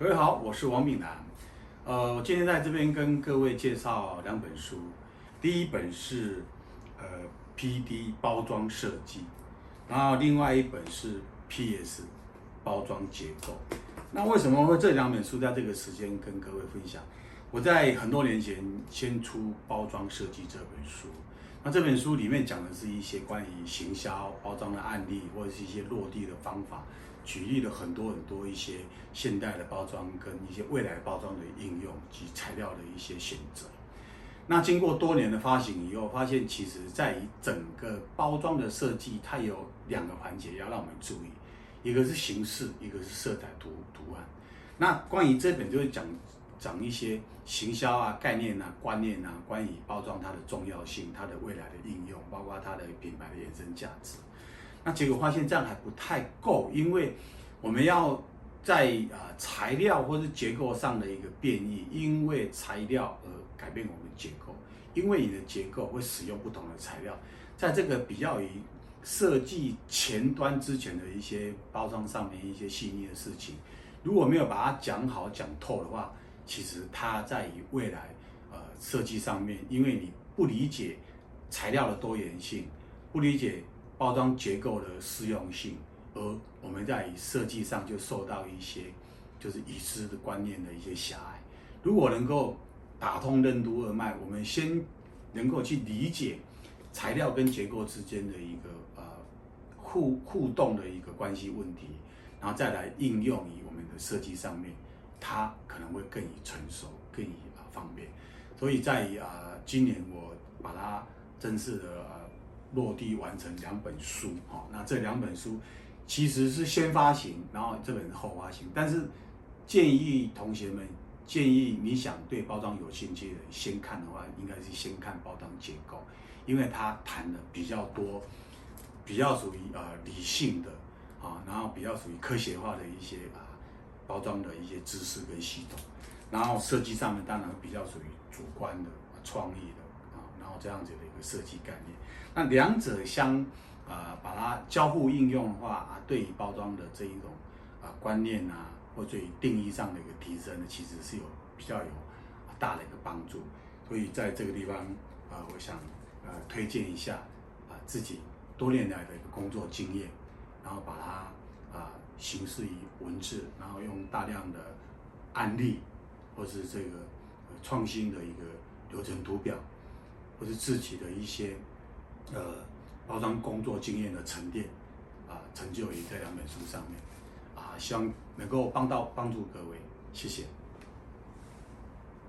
各位好，我是王炳南。呃，我今天在这边跟各位介绍两本书。第一本是呃 PD 包装设计，然后另外一本是 PS 包装结构。那为什么会这两本书在这个时间跟各位分享？我在很多年前先出包装设计这本书。那这本书里面讲的是一些关于行销包装的案例，或者是一些落地的方法。举例了很多很多一些现代的包装跟一些未来包装的应用及材料的一些选择。那经过多年的发行以后，发现其实在整个包装的设计，它有两个环节要让我们注意，一个是形式，一个是色彩图图案。那关于这本就是讲讲一些行销啊、概念啊、观念啊，关于包装它的重要性、它的未来的应用，包括它的品牌的衍生价值。那结果发现这样还不太够，因为我们要在啊材料或是结构上的一个变异，因为材料而改变我们结构，因为你的结构会使用不同的材料，在这个比较于设计前端之前的一些包装上面一些细腻的事情，如果没有把它讲好讲透的话，其实它在于未来呃设计上面，因为你不理解材料的多元性，不理解。包装结构的适用性，而我们在设计上就受到一些就是已知的观念的一些狭隘。如果能够打通任督二脉，我们先能够去理解材料跟结构之间的一个呃互互动的一个关系问题，然后再来应用于我们的设计上面，它可能会更以成熟，更以啊方便。所以在啊今年我把它正式的啊。落地完成两本书，哈，那这两本书其实是先发行，然后这本是后发行。但是建议同学们，建议你想对包装有兴趣的，先看的话，应该是先看包装结构，因为它谈的比较多，比较属于呃理性的啊，然后比较属于科学化的一些啊包装的一些知识跟系统，然后设计上面当然比较属于主观的创意的，这样子的一个设计概念。那两者相，啊、把它交互应用的话啊，对于包装的这一种啊观念啊，或者定义上的一个提升呢，其实是有比较有大的一个帮助。所以在这个地方啊，我想呃推荐一下啊自己多年来的一个工作经验，然后把它啊形式于文字，然后用大量的案例，或是这个创新的一个流程图表，或是自己的一些。呃，包装工作经验的沉淀，啊，成就于这两本书上面，啊，希望能够帮到帮助各位，谢谢。